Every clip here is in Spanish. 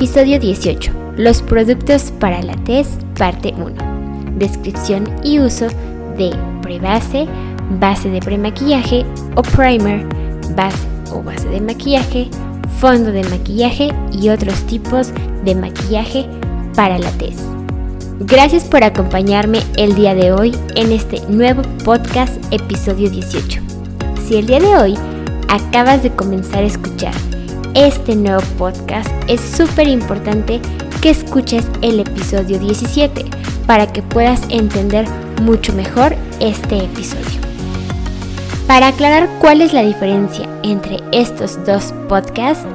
Episodio 18. Los productos para la test, parte 1. Descripción y uso de prebase, base de premaquillaje o primer, base o base de maquillaje, fondo de maquillaje y otros tipos de maquillaje para la test. Gracias por acompañarme el día de hoy en este nuevo podcast episodio 18. Si el día de hoy acabas de comenzar a escuchar este nuevo podcast, es súper importante que escuches el episodio 17 para que puedas entender mucho mejor este episodio. Para aclarar cuál es la diferencia entre estos dos podcasts,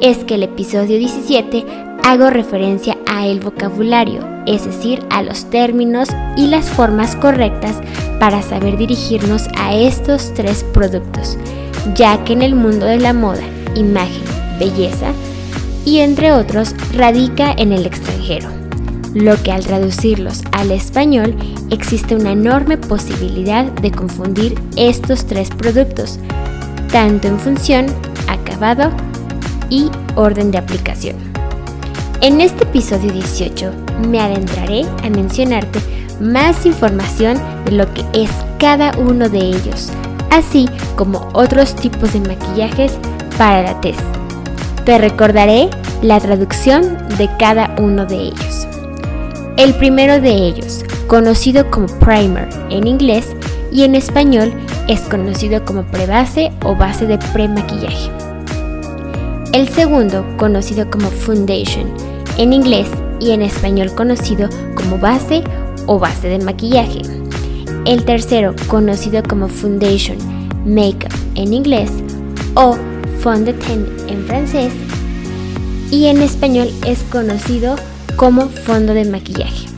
es que el episodio 17 hago referencia a el vocabulario, es decir, a los términos y las formas correctas para saber dirigirnos a estos tres productos, ya que en el mundo de la moda, imagen belleza y entre otros radica en el extranjero, lo que al traducirlos al español existe una enorme posibilidad de confundir estos tres productos, tanto en función, acabado y orden de aplicación. En este episodio 18 me adentraré a mencionarte más información de lo que es cada uno de ellos, así como otros tipos de maquillajes para la test te recordaré la traducción de cada uno de ellos. El primero de ellos, conocido como primer en inglés y en español es conocido como prebase o base de premaquillaje. El segundo, conocido como foundation en inglés y en español conocido como base o base de maquillaje. El tercero, conocido como foundation makeup en inglés o fond de teint en francés y en español es conocido como fondo de maquillaje.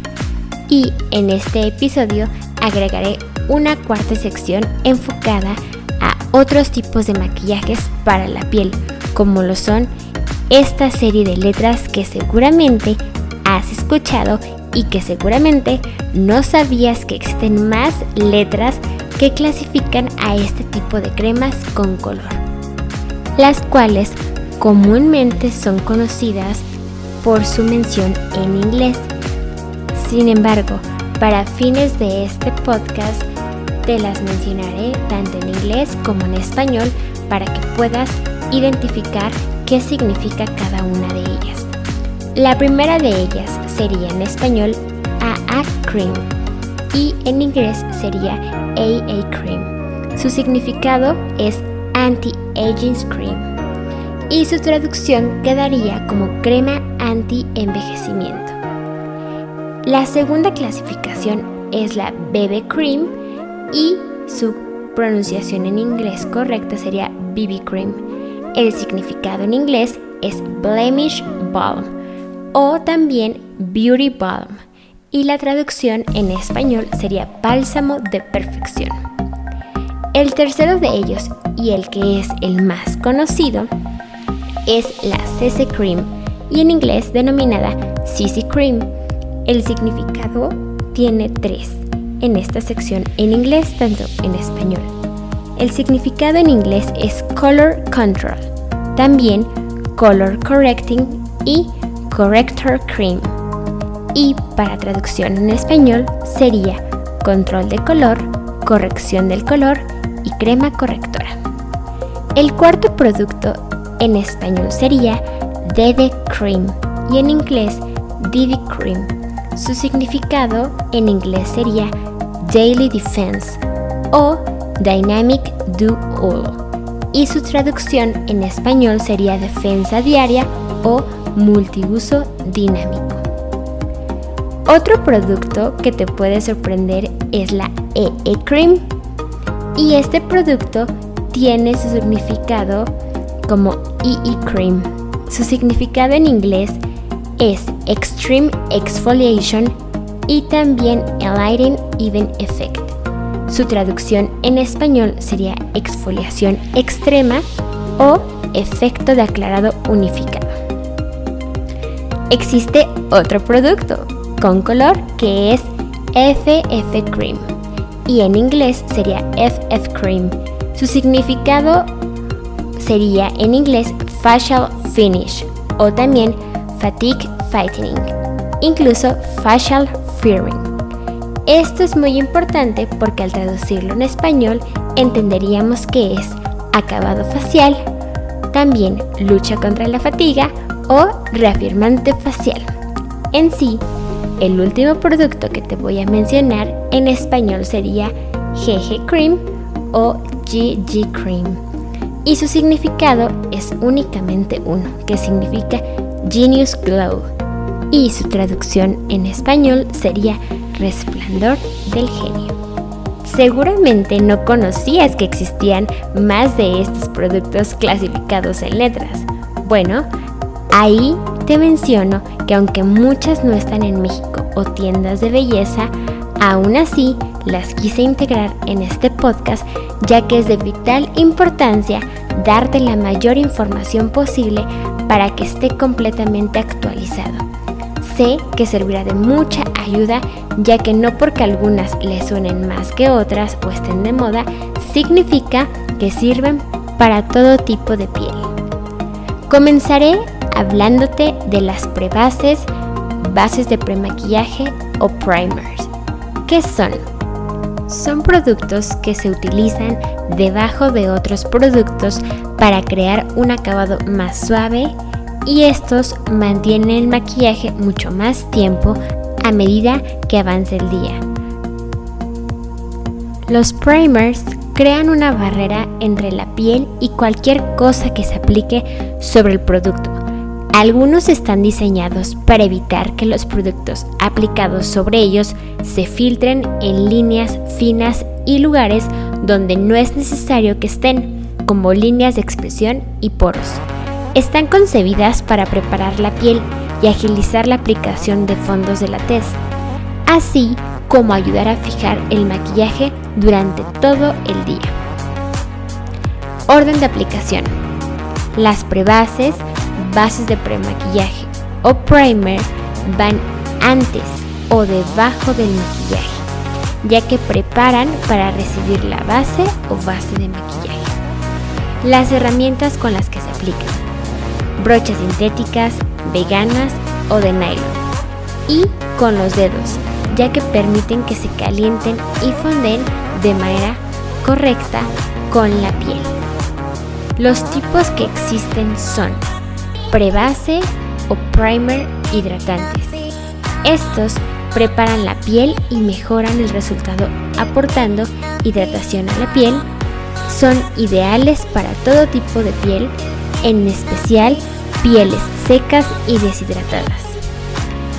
Y en este episodio agregaré una cuarta sección enfocada a otros tipos de maquillajes para la piel, como lo son esta serie de letras que seguramente has escuchado y que seguramente no sabías que existen más letras que clasifican a este tipo de cremas con color las cuales comúnmente son conocidas por su mención en inglés. Sin embargo, para fines de este podcast, te las mencionaré tanto en inglés como en español para que puedas identificar qué significa cada una de ellas. La primera de ellas sería en español AA Cream, y en inglés sería AA Cream. Su significado es Anti-Aging Cream y su traducción quedaría como crema anti-envejecimiento. La segunda clasificación es la BB Cream y su pronunciación en inglés correcta sería BB Cream. El significado en inglés es Blemish Balm o también Beauty Balm y la traducción en español sería Bálsamo de Perfección. El tercero de ellos y el que es el más conocido es la CC Cream y en inglés denominada CC Cream. El significado tiene tres en esta sección en inglés tanto en español. El significado en inglés es Color Control, también Color Correcting y Corrector Cream. Y para traducción en español sería control de color, corrección del color y crema correctora. El cuarto producto en español sería DD Cream y en inglés DD Cream. Su significado en inglés sería Daily Defense o Dynamic Do All y su traducción en español sería defensa diaria o multiuso dinámico. Otro producto que te puede sorprender es la EE e Cream y este producto tiene su significado como EE e Cream. Su significado en inglés es Extreme Exfoliation y también Lighting Even Effect. Su traducción en español sería exfoliación extrema o efecto de aclarado unificado. Existe otro producto con color que es FF Cream y en inglés sería FF Cream. Su significado sería en inglés facial finish o también fatigue Fighting, incluso facial firming. Esto es muy importante porque al traducirlo en español entenderíamos que es acabado facial, también lucha contra la fatiga o reafirmante facial. En sí, el último producto que te voy a mencionar en español sería GG Cream o GG Cream y su significado es únicamente uno, que significa Genius Glow, y su traducción en español sería Resplandor del Genio. Seguramente no conocías que existían más de estos productos clasificados en letras. Bueno, ahí te menciono que aunque muchas no están en México o tiendas de belleza, aún así las quise integrar en este podcast ya que es de vital importancia darte la mayor información posible para que esté completamente actualizado. Sé que servirá de mucha ayuda ya que no porque algunas le suenen más que otras o estén de moda, significa que sirven para todo tipo de piel. Comenzaré hablándote de las prebases, bases de premaquillaje o primers. ¿Qué son? son productos que se utilizan debajo de otros productos para crear un acabado más suave y estos mantienen el maquillaje mucho más tiempo a medida que avance el día. Los primers crean una barrera entre la piel y cualquier cosa que se aplique sobre el producto algunos están diseñados para evitar que los productos aplicados sobre ellos se filtren en líneas finas y lugares donde no es necesario que estén, como líneas de expresión y poros. Están concebidas para preparar la piel y agilizar la aplicación de fondos de la tez, así como ayudar a fijar el maquillaje durante todo el día. Orden de aplicación. Las prebases bases de premaquillaje o primer van antes o debajo del maquillaje, ya que preparan para recibir la base o base de maquillaje. Las herramientas con las que se aplican. Brochas sintéticas, veganas o de nylon. Y con los dedos, ya que permiten que se calienten y fonden de manera correcta con la piel. Los tipos que existen son prebase o primer hidratantes. Estos preparan la piel y mejoran el resultado aportando hidratación a la piel. Son ideales para todo tipo de piel, en especial pieles secas y deshidratadas.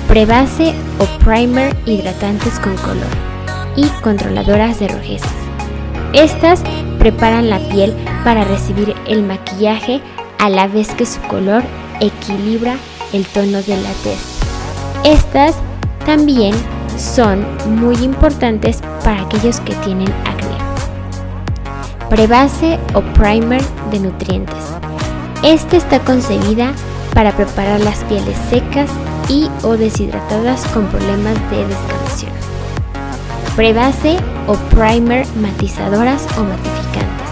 Prebase o primer hidratantes con color y controladoras de rojezas. Estas preparan la piel para recibir el maquillaje a la vez que su color equilibra el tono de la tez. Estas también son muy importantes para aquellos que tienen acné. Prebase o primer de nutrientes. Esta está concebida para preparar las pieles secas y o deshidratadas con problemas de descamación. Prebase o primer matizadoras o matificantes.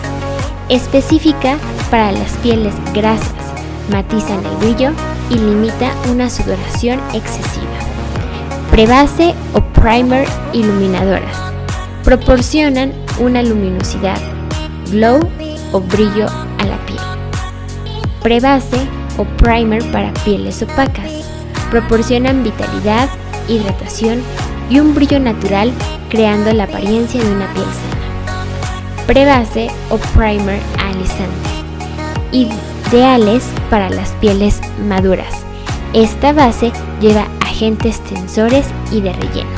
Específica para las pieles grasas, matizan el brillo y limita una sudoración excesiva. Prebase o primer iluminadoras. Proporcionan una luminosidad, glow o brillo a la piel. Prebase o primer para pieles opacas. Proporcionan vitalidad, hidratación y un brillo natural creando la apariencia de una piel sana. Prebase o primer alisantes. Ideales para las pieles maduras. Esta base lleva agentes tensores y de relleno.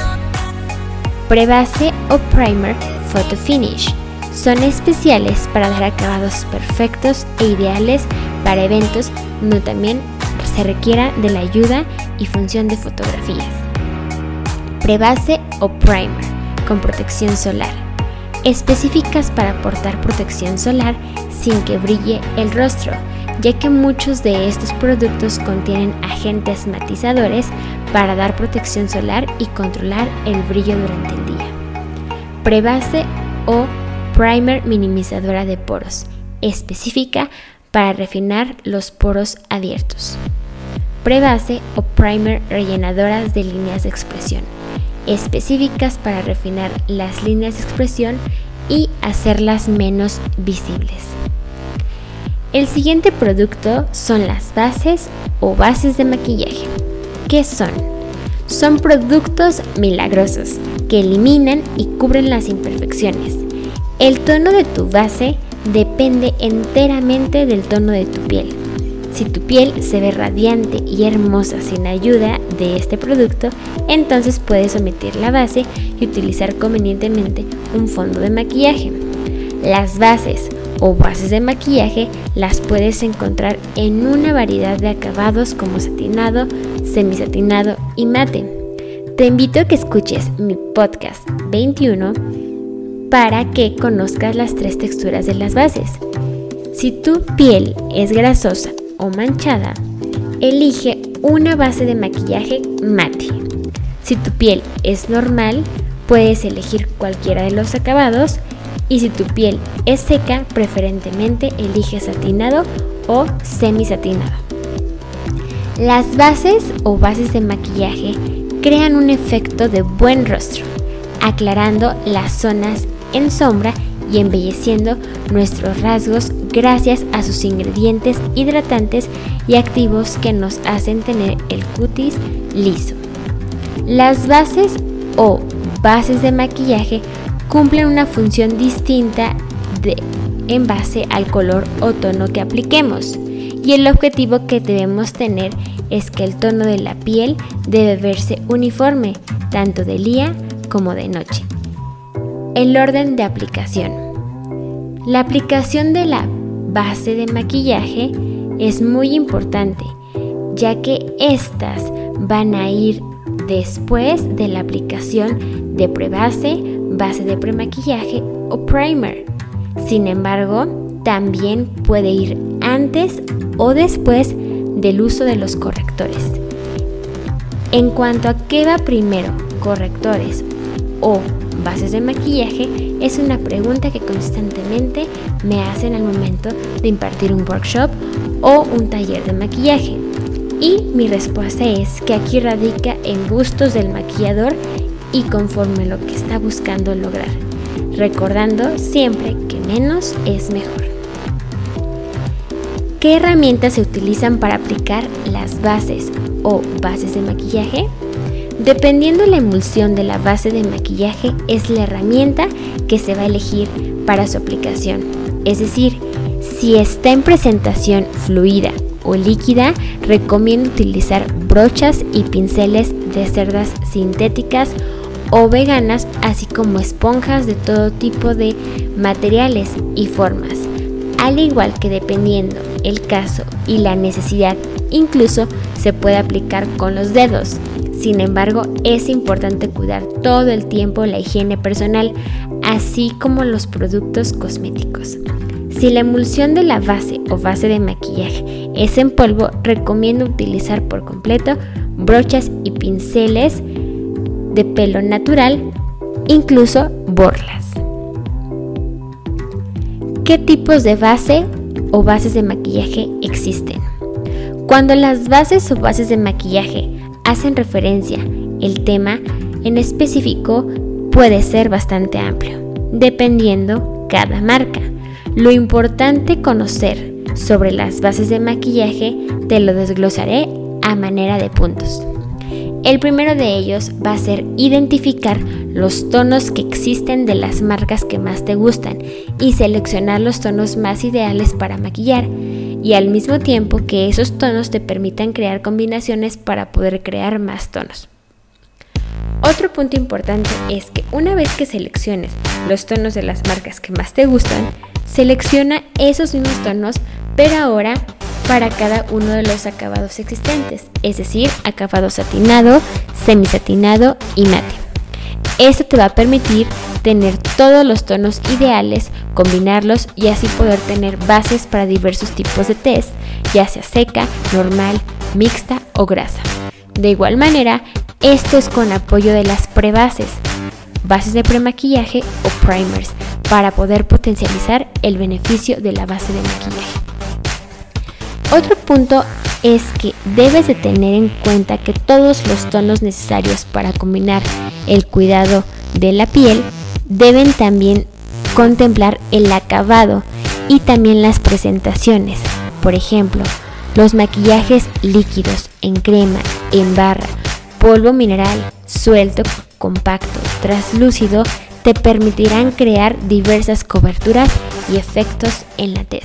Prebase o primer photo finish son especiales para dar acabados perfectos e ideales para eventos donde también se requiera de la ayuda y función de fotografías. Prebase o primer con protección solar. Específicas para aportar protección solar sin que brille el rostro ya que muchos de estos productos contienen agentes matizadores para dar protección solar y controlar el brillo durante el día. Prebase o primer minimizadora de poros, específica para refinar los poros abiertos. Prebase o primer rellenadoras de líneas de expresión, específicas para refinar las líneas de expresión y hacerlas menos visibles. El siguiente producto son las bases o bases de maquillaje. ¿Qué son? Son productos milagrosos que eliminan y cubren las imperfecciones. El tono de tu base depende enteramente del tono de tu piel. Si tu piel se ve radiante y hermosa sin ayuda de este producto, entonces puedes omitir la base y utilizar convenientemente un fondo de maquillaje. Las bases o bases de maquillaje las puedes encontrar en una variedad de acabados como satinado, semisatinado y mate. Te invito a que escuches mi podcast 21 para que conozcas las tres texturas de las bases. Si tu piel es grasosa o manchada, elige una base de maquillaje mate. Si tu piel es normal, puedes elegir cualquiera de los acabados y si tu piel es seca, preferentemente elige satinado o semi-satinado. Las bases o bases de maquillaje crean un efecto de buen rostro, aclarando las zonas en sombra y embelleciendo nuestros rasgos gracias a sus ingredientes hidratantes y activos que nos hacen tener el cutis liso. Las bases o bases de maquillaje cumplen una función distinta de, en base al color o tono que apliquemos. Y el objetivo que debemos tener es que el tono de la piel debe verse uniforme, tanto de día como de noche. El orden de aplicación. La aplicación de la base de maquillaje es muy importante, ya que estas van a ir después de la aplicación de prebase, base de premaquillaje o primer. Sin embargo, también puede ir antes o después del uso de los correctores. En cuanto a qué va primero, correctores o bases de maquillaje, es una pregunta que constantemente me hacen al momento de impartir un workshop o un taller de maquillaje. Y mi respuesta es que aquí radica en gustos del maquillador y conforme lo que está buscando lograr, recordando siempre que menos es mejor. ¿Qué herramientas se utilizan para aplicar las bases o bases de maquillaje? Dependiendo la emulsión de la base de maquillaje es la herramienta que se va a elegir para su aplicación. Es decir, si está en presentación fluida o líquida, recomiendo utilizar brochas y pinceles de cerdas sintéticas o veganas, así como esponjas de todo tipo de materiales y formas. Al igual que dependiendo el caso y la necesidad, incluso se puede aplicar con los dedos. Sin embargo, es importante cuidar todo el tiempo la higiene personal, así como los productos cosméticos. Si la emulsión de la base o base de maquillaje es en polvo, recomiendo utilizar por completo brochas y pinceles de pelo natural, incluso borlas. ¿Qué tipos de base o bases de maquillaje existen? Cuando las bases o bases de maquillaje hacen referencia el tema en específico puede ser bastante amplio, dependiendo cada marca. Lo importante conocer sobre las bases de maquillaje te lo desglosaré a manera de puntos. El primero de ellos va a ser identificar los tonos que existen de las marcas que más te gustan y seleccionar los tonos más ideales para maquillar y al mismo tiempo que esos tonos te permitan crear combinaciones para poder crear más tonos. Otro punto importante es que una vez que selecciones los tonos de las marcas que más te gustan, Selecciona esos mismos tonos, pero ahora para cada uno de los acabados existentes, es decir, acabado satinado, semisatinado y mate. Esto te va a permitir tener todos los tonos ideales, combinarlos y así poder tener bases para diversos tipos de test, ya sea seca, normal, mixta o grasa. De igual manera, esto es con apoyo de las prebases, bases de premaquillaje o primers, para poder potencializar el beneficio de la base de maquillaje. Otro punto es que debes de tener en cuenta que todos los tonos necesarios para combinar el cuidado de la piel deben también contemplar el acabado y también las presentaciones. Por ejemplo, los maquillajes líquidos en crema, en barra, polvo mineral, suelto, compacto, traslúcido te permitirán crear diversas coberturas y efectos en la tez.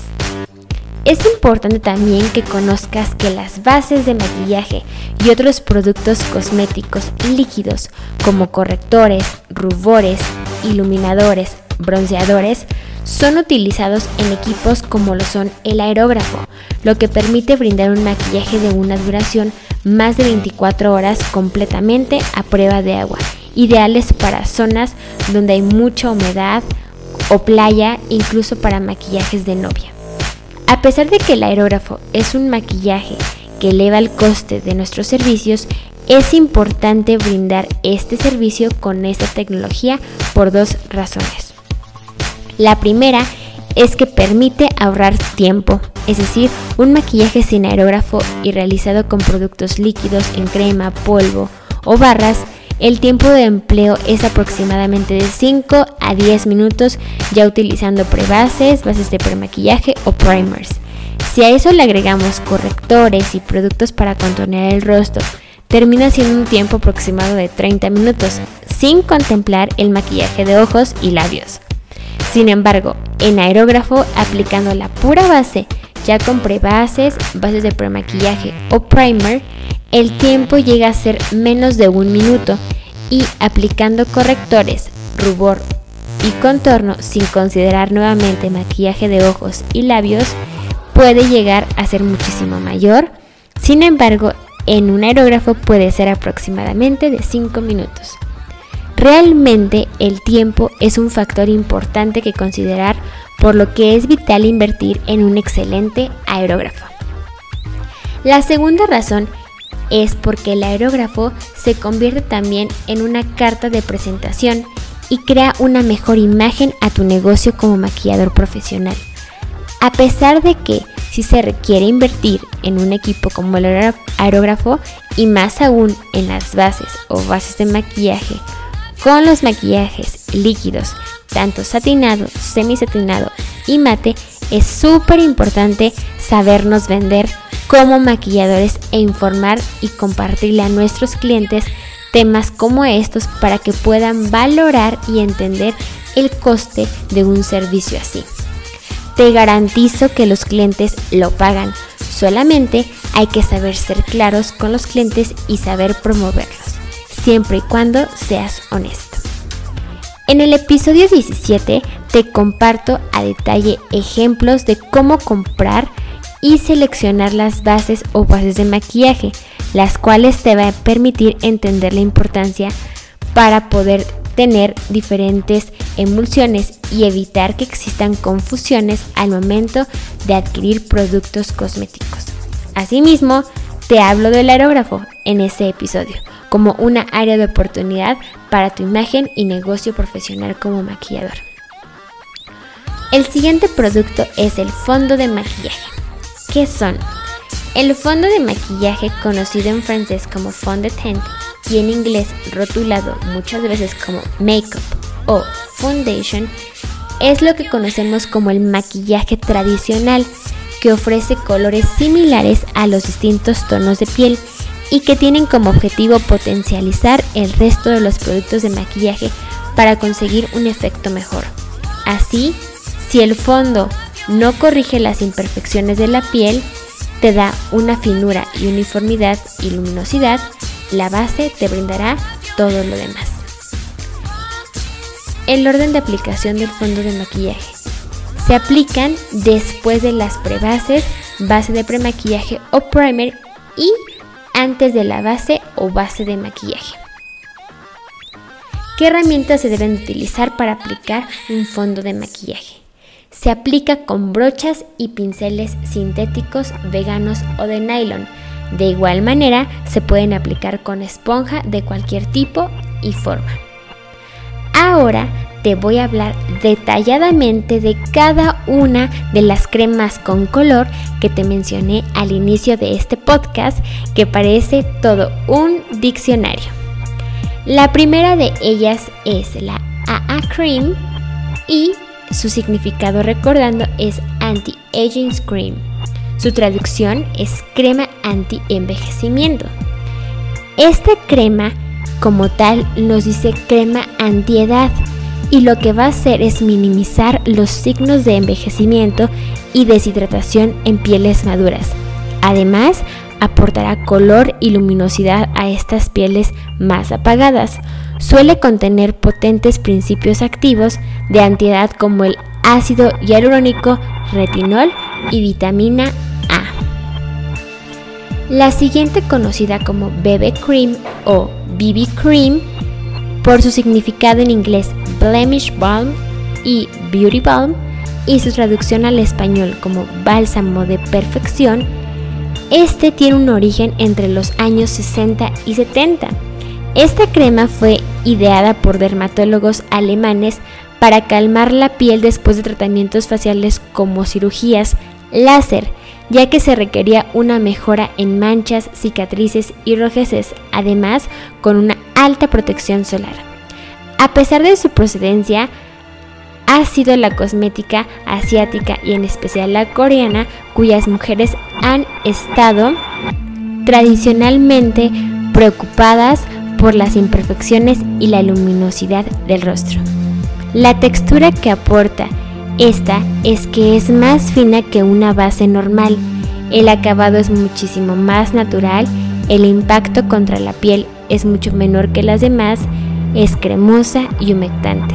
Es importante también que conozcas que las bases de maquillaje y otros productos cosméticos líquidos como correctores, rubores, iluminadores, bronceadores son utilizados en equipos como lo son el aerógrafo, lo que permite brindar un maquillaje de una duración más de 24 horas completamente a prueba de agua ideales para zonas donde hay mucha humedad o playa, incluso para maquillajes de novia. A pesar de que el aerógrafo es un maquillaje que eleva el coste de nuestros servicios, es importante brindar este servicio con esta tecnología por dos razones. La primera es que permite ahorrar tiempo, es decir, un maquillaje sin aerógrafo y realizado con productos líquidos en crema, polvo o barras el tiempo de empleo es aproximadamente de 5 a 10 minutos ya utilizando prebases, bases de premaquillaje o primers. Si a eso le agregamos correctores y productos para contornear el rostro, termina siendo un tiempo aproximado de 30 minutos, sin contemplar el maquillaje de ojos y labios. Sin embargo, en aerógrafo, aplicando la pura base, ya con prebases, bases de premaquillaje o primer, el tiempo llega a ser menos de un minuto y aplicando correctores, rubor y contorno sin considerar nuevamente maquillaje de ojos y labios puede llegar a ser muchísimo mayor. Sin embargo, en un aerógrafo puede ser aproximadamente de 5 minutos. Realmente el tiempo es un factor importante que considerar, por lo que es vital invertir en un excelente aerógrafo. La segunda razón es porque el aerógrafo se convierte también en una carta de presentación y crea una mejor imagen a tu negocio como maquillador profesional. A pesar de que si se requiere invertir en un equipo como el aerógrafo y más aún en las bases o bases de maquillaje, con los maquillajes líquidos, tanto satinado, semisatinado y mate, es súper importante sabernos vender como maquilladores e informar y compartirle a nuestros clientes temas como estos para que puedan valorar y entender el coste de un servicio así. Te garantizo que los clientes lo pagan, solamente hay que saber ser claros con los clientes y saber promoverlos, siempre y cuando seas honesto. En el episodio 17 te comparto a detalle ejemplos de cómo comprar y seleccionar las bases o bases de maquillaje, las cuales te van a permitir entender la importancia para poder tener diferentes emulsiones y evitar que existan confusiones al momento de adquirir productos cosméticos. Asimismo, te hablo del aerógrafo en ese episodio como una área de oportunidad para tu imagen y negocio profesional como maquillador. El siguiente producto es el fondo de maquillaje. ¿Qué son? El fondo de maquillaje, conocido en francés como fond de teint y en inglés rotulado muchas veces como makeup o foundation, es lo que conocemos como el maquillaje tradicional, que ofrece colores similares a los distintos tonos de piel y que tienen como objetivo potencializar el resto de los productos de maquillaje para conseguir un efecto mejor. Así, si el fondo no corrige las imperfecciones de la piel, te da una finura y uniformidad y luminosidad, la base te brindará todo lo demás. El orden de aplicación del fondo de maquillaje. Se aplican después de las prebases, base de premaquillaje o primer y antes de la base o base de maquillaje. ¿Qué herramientas se deben utilizar para aplicar un fondo de maquillaje? Se aplica con brochas y pinceles sintéticos, veganos o de nylon. De igual manera, se pueden aplicar con esponja de cualquier tipo y forma. Ahora te voy a hablar detalladamente de cada una de las cremas con color que te mencioné al inicio de este podcast, que parece todo un diccionario. La primera de ellas es la AA Cream y su significado recordando es Anti-Aging Cream. Su traducción es crema anti-envejecimiento. Esta crema como tal nos dice crema antiedad y lo que va a hacer es minimizar los signos de envejecimiento y deshidratación en pieles maduras. Además, aportará color y luminosidad a estas pieles más apagadas. Suele contener potentes principios activos de antiedad como el ácido hialurónico, retinol y vitamina A. La siguiente conocida como BB Cream o BB Cream por su significado en inglés Blemish Balm y Beauty Balm y su traducción al español como bálsamo de perfección, este tiene un origen entre los años 60 y 70. Esta crema fue ideada por dermatólogos alemanes para calmar la piel después de tratamientos faciales como cirugías láser, ya que se requería una mejora en manchas, cicatrices y rojeces, además con una alta protección solar. A pesar de su procedencia, ha sido la cosmética asiática y en especial la coreana cuyas mujeres han estado tradicionalmente preocupadas por las imperfecciones y la luminosidad del rostro. La textura que aporta esta es que es más fina que una base normal, el acabado es muchísimo más natural, el impacto contra la piel es mucho menor que las demás, es cremosa y humectante.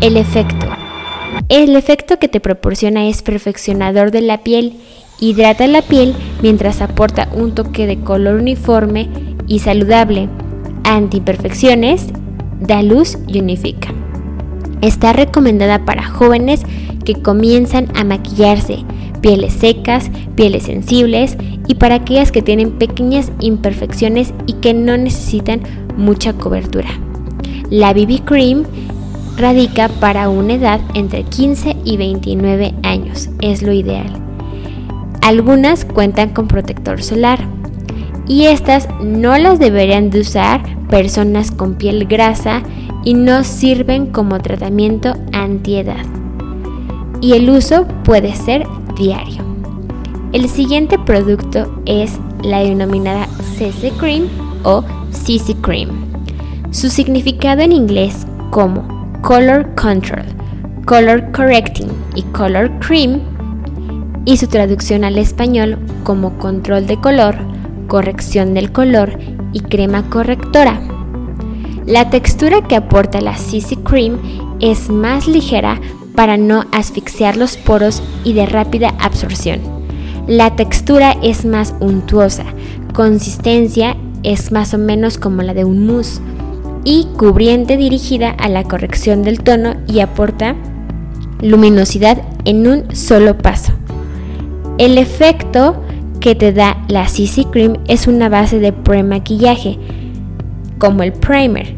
El efecto. El efecto que te proporciona es perfeccionador de la piel, hidrata la piel mientras aporta un toque de color uniforme y saludable, anti-imperfecciones, da luz y unifica. Está recomendada para jóvenes que comienzan a maquillarse, pieles secas, pieles sensibles y para aquellas que tienen pequeñas imperfecciones y que no necesitan mucha cobertura. La BB Cream radica para una edad entre 15 y 29 años, es lo ideal. Algunas cuentan con protector solar y estas no las deberían de usar personas con piel grasa y no sirven como tratamiento antiedad. Y el uso puede ser diario. El siguiente producto es la denominada CC Cream o CC Cream. Su significado en inglés como color control, color correcting y color cream y su traducción al español como control de color, corrección del color y crema correctora. La textura que aporta la CC Cream es más ligera para no asfixiar los poros y de rápida absorción. La textura es más untuosa, consistencia es más o menos como la de un mousse y cubriente dirigida a la corrección del tono y aporta luminosidad en un solo paso. El efecto que te da la CC Cream es una base de premaquillaje, como el primer,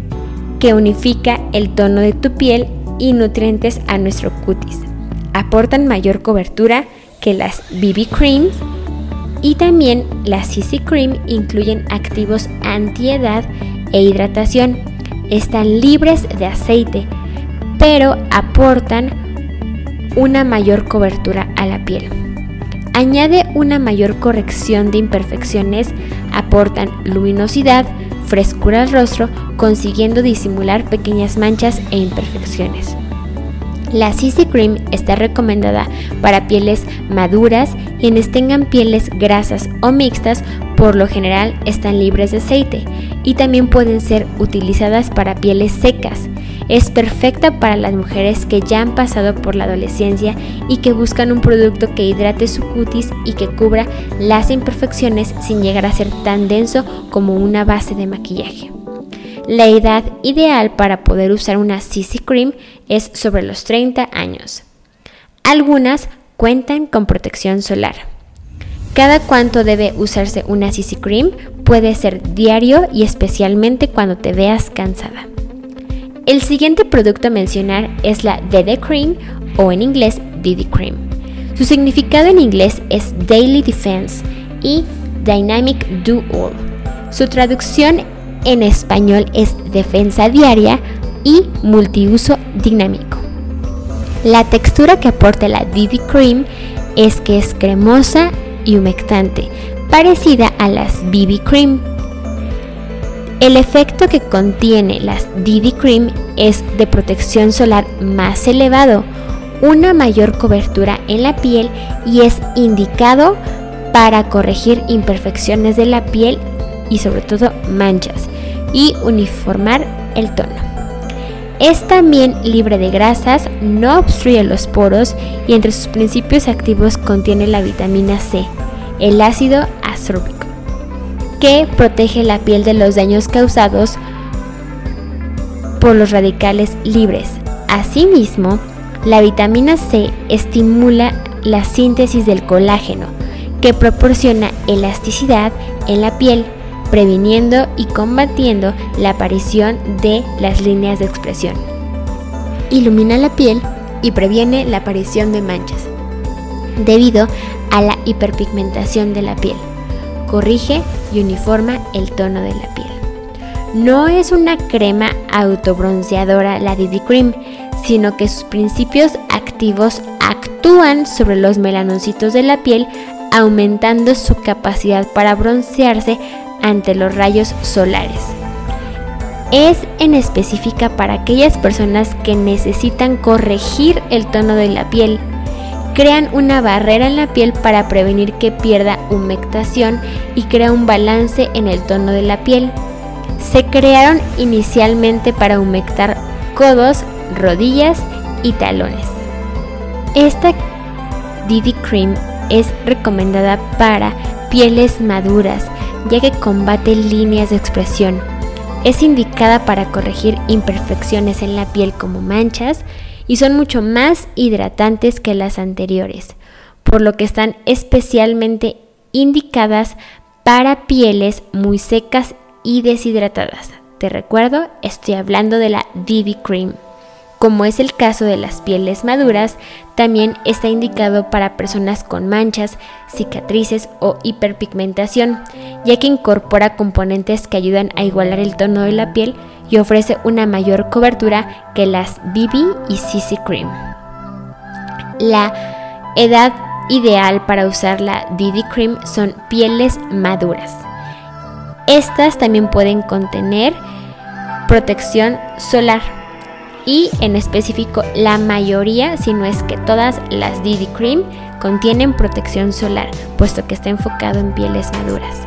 que unifica el tono de tu piel y nutrientes a nuestro cutis. Aportan mayor cobertura que las BB Creams y también la CC Cream incluyen activos antiedad e hidratación. Están libres de aceite, pero aportan una mayor cobertura a la piel. Añade una mayor corrección de imperfecciones, aportan luminosidad, frescura al rostro, consiguiendo disimular pequeñas manchas e imperfecciones. La CC Cream está recomendada para pieles maduras, quienes tengan pieles grasas o mixtas, por lo general están libres de aceite y también pueden ser utilizadas para pieles secas. Es perfecta para las mujeres que ya han pasado por la adolescencia y que buscan un producto que hidrate su cutis y que cubra las imperfecciones sin llegar a ser tan denso como una base de maquillaje. La edad ideal para poder usar una CC Cream es sobre los 30 años. Algunas cuentan con protección solar. Cada cuánto debe usarse una CC Cream puede ser diario y especialmente cuando te veas cansada. El siguiente producto a mencionar es la DD Cream o en inglés DD Cream. Su significado en inglés es Daily Defense y Dynamic Do All. Su traducción en español es defensa diaria y multiuso dinámico. La textura que aporta la DD Cream es que es cremosa y humectante, parecida a las BB Cream. El efecto que contiene las DD Cream es de protección solar más elevado, una mayor cobertura en la piel y es indicado para corregir imperfecciones de la piel y sobre todo manchas y uniformar el tono. Es también libre de grasas, no obstruye los poros y entre sus principios activos contiene la vitamina C, el ácido ascórbico, que protege la piel de los daños causados por los radicales libres. Asimismo, la vitamina C estimula la síntesis del colágeno, que proporciona elasticidad en la piel previniendo y combatiendo la aparición de las líneas de expresión. Ilumina la piel y previene la aparición de manchas, debido a la hiperpigmentación de la piel. Corrige y uniforma el tono de la piel. No es una crema autobronceadora la DD Cream, sino que sus principios activos actúan sobre los melanocitos de la piel, aumentando su capacidad para broncearse ante los rayos solares. Es en específica para aquellas personas que necesitan corregir el tono de la piel. Crean una barrera en la piel para prevenir que pierda humectación y crea un balance en el tono de la piel. Se crearon inicialmente para humectar codos, rodillas y talones. Esta DD Cream es recomendada para pieles maduras ya que combate líneas de expresión. Es indicada para corregir imperfecciones en la piel como manchas y son mucho más hidratantes que las anteriores, por lo que están especialmente indicadas para pieles muy secas y deshidratadas. Te recuerdo, estoy hablando de la DB Cream. Como es el caso de las pieles maduras, también está indicado para personas con manchas, cicatrices o hiperpigmentación, ya que incorpora componentes que ayudan a igualar el tono de la piel y ofrece una mayor cobertura que las BB y CC Cream. La edad ideal para usar la DD Cream son pieles maduras. Estas también pueden contener protección solar y en específico la mayoría, si no es que todas las DD Cream contienen protección solar, puesto que está enfocado en pieles maduras.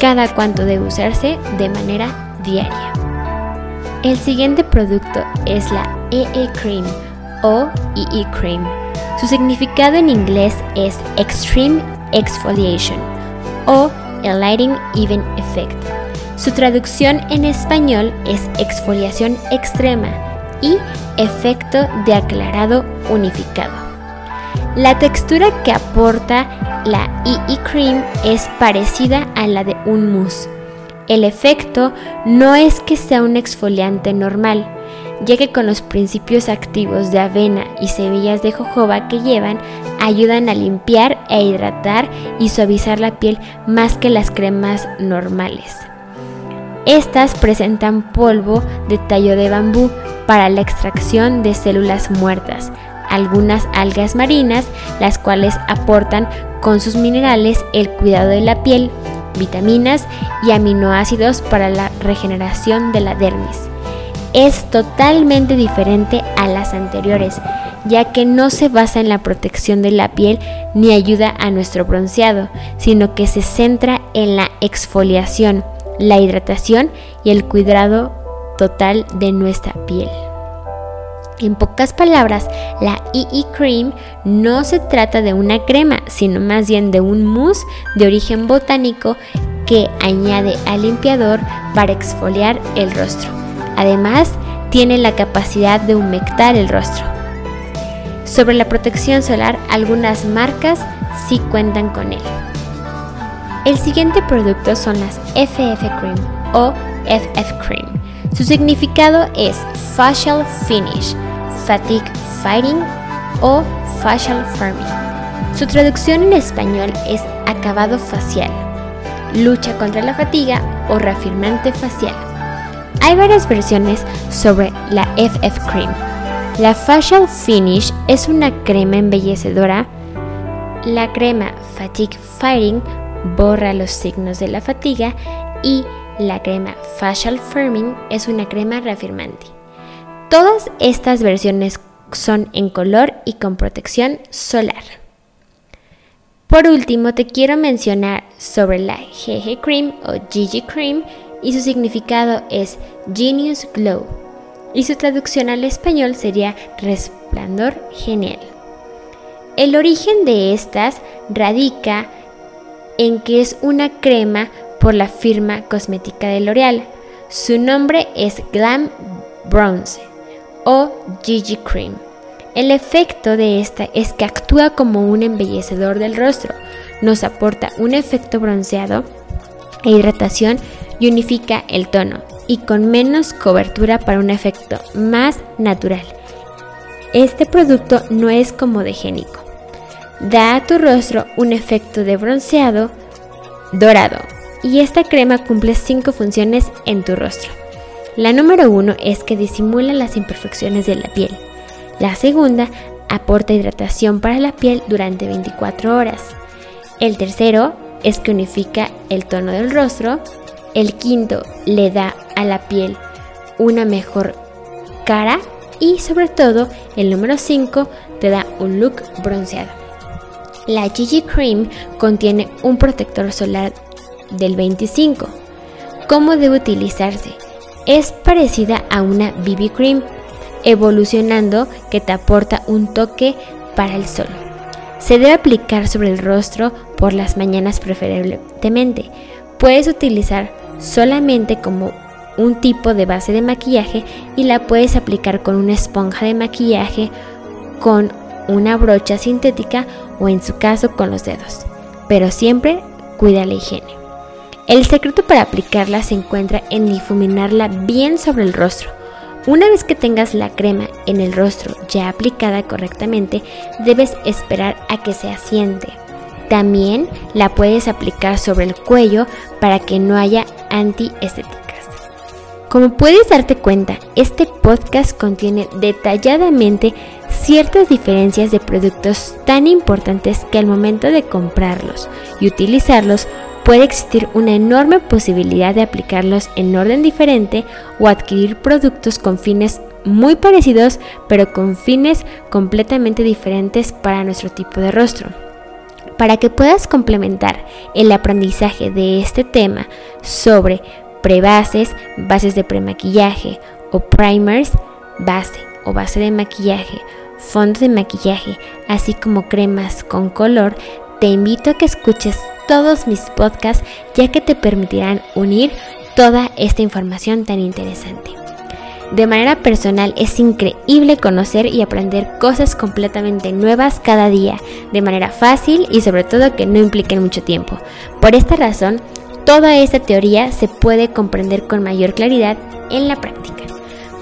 Cada cuanto debe usarse de manera diaria. El siguiente producto es la EE Cream o EE Cream. Su significado en inglés es Extreme Exfoliation o el Lighting Even Effect. Su traducción en español es exfoliación extrema y efecto de aclarado unificado. La textura que aporta la EE Cream es parecida a la de un mousse. El efecto no es que sea un exfoliante normal, ya que con los principios activos de avena y semillas de jojoba que llevan, ayudan a limpiar e hidratar y suavizar la piel más que las cremas normales. Estas presentan polvo de tallo de bambú para la extracción de células muertas, algunas algas marinas, las cuales aportan con sus minerales el cuidado de la piel, vitaminas y aminoácidos para la regeneración de la dermis. Es totalmente diferente a las anteriores, ya que no se basa en la protección de la piel ni ayuda a nuestro bronceado, sino que se centra en la exfoliación, la hidratación y el cuidado total de nuestra piel. En pocas palabras, la EE Cream no se trata de una crema, sino más bien de un mousse de origen botánico que añade al limpiador para exfoliar el rostro. Además, tiene la capacidad de humectar el rostro. Sobre la protección solar, algunas marcas sí cuentan con él. El siguiente producto son las FF Cream o FF Cream. Su significado es Facial Finish, Fatigue Fighting o Facial Firming. Su traducción en español es acabado facial, lucha contra la fatiga o reafirmante facial. Hay varias versiones sobre la FF Cream. La Facial Finish es una crema embellecedora. La crema Fatigue Fighting borra los signos de la fatiga y la crema Facial Firming es una crema reafirmante. Todas estas versiones son en color y con protección solar. Por último, te quiero mencionar sobre la GG Cream o GG Cream y su significado es Genius Glow y su traducción al español sería resplandor genial. El origen de estas radica en que es una crema por la firma cosmética de L'Oreal. Su nombre es Glam Bronze o Gigi Cream. El efecto de esta es que actúa como un embellecedor del rostro, nos aporta un efecto bronceado e hidratación y unifica el tono y con menos cobertura para un efecto más natural. Este producto no es comodogénico. Da a tu rostro un efecto de bronceado dorado y esta crema cumple cinco funciones en tu rostro. La número uno es que disimula las imperfecciones de la piel. La segunda aporta hidratación para la piel durante 24 horas. El tercero es que unifica el tono del rostro. El quinto le da a la piel una mejor cara y sobre todo el número 5 te da un look bronceado. La Gigi Cream contiene un protector solar del 25. ¿Cómo debe utilizarse? Es parecida a una BB Cream, evolucionando que te aporta un toque para el sol. Se debe aplicar sobre el rostro por las mañanas preferiblemente. Puedes utilizar solamente como un tipo de base de maquillaje y la puedes aplicar con una esponja de maquillaje, con una brocha sintética o en su caso con los dedos. Pero siempre cuida la higiene. El secreto para aplicarla se encuentra en difuminarla bien sobre el rostro. Una vez que tengas la crema en el rostro ya aplicada correctamente, debes esperar a que se asiente. También la puedes aplicar sobre el cuello para que no haya antiestéticas. Como puedes darte cuenta, este podcast contiene detalladamente ciertas diferencias de productos tan importantes que al momento de comprarlos y utilizarlos puede existir una enorme posibilidad de aplicarlos en orden diferente o adquirir productos con fines muy parecidos pero con fines completamente diferentes para nuestro tipo de rostro. Para que puedas complementar el aprendizaje de este tema sobre prebases, bases de premaquillaje o primers, base o base de maquillaje, fondo de maquillaje, así como cremas con color, te invito a que escuches todos mis podcasts ya que te permitirán unir toda esta información tan interesante. De manera personal es increíble conocer y aprender cosas completamente nuevas cada día, de manera fácil y sobre todo que no impliquen mucho tiempo. Por esta razón, toda esta teoría se puede comprender con mayor claridad en la práctica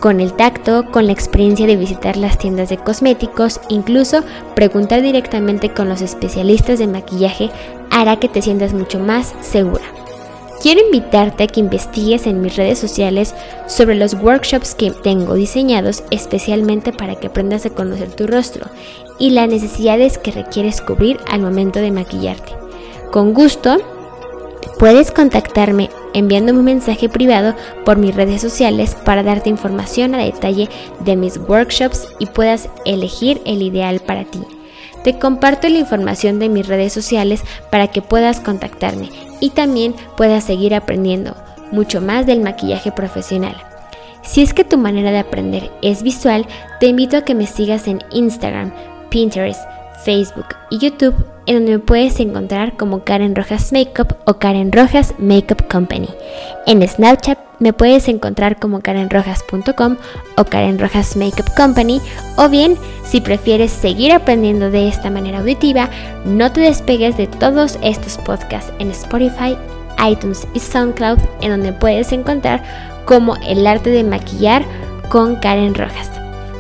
con el tacto, con la experiencia de visitar las tiendas de cosméticos, incluso preguntar directamente con los especialistas de maquillaje hará que te sientas mucho más segura. Quiero invitarte a que investigues en mis redes sociales sobre los workshops que tengo diseñados especialmente para que aprendas a conocer tu rostro y las necesidades que requieres cubrir al momento de maquillarte. Con gusto, puedes contactarme enviándome un mensaje privado por mis redes sociales para darte información a detalle de mis workshops y puedas elegir el ideal para ti. Te comparto la información de mis redes sociales para que puedas contactarme y también puedas seguir aprendiendo mucho más del maquillaje profesional. Si es que tu manera de aprender es visual, te invito a que me sigas en Instagram, Pinterest, Facebook y YouTube, en donde me puedes encontrar como Karen Rojas Makeup o Karen Rojas Makeup Company. En Snapchat me puedes encontrar como karenrojas.com o Karen Rojas Makeup Company, o bien, si prefieres seguir aprendiendo de esta manera auditiva, no te despegues de todos estos podcasts en Spotify, iTunes y SoundCloud, en donde puedes encontrar como el arte de maquillar con Karen Rojas.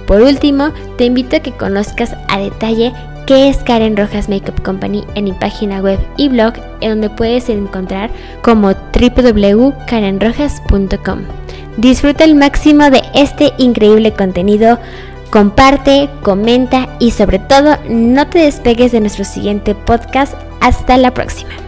Por último, te invito a que conozcas a detalle qué es Karen Rojas Makeup Company en mi página web y blog, en donde puedes encontrar como www.karenrojas.com. Disfruta el máximo de este increíble contenido, comparte, comenta y sobre todo no te despegues de nuestro siguiente podcast. Hasta la próxima.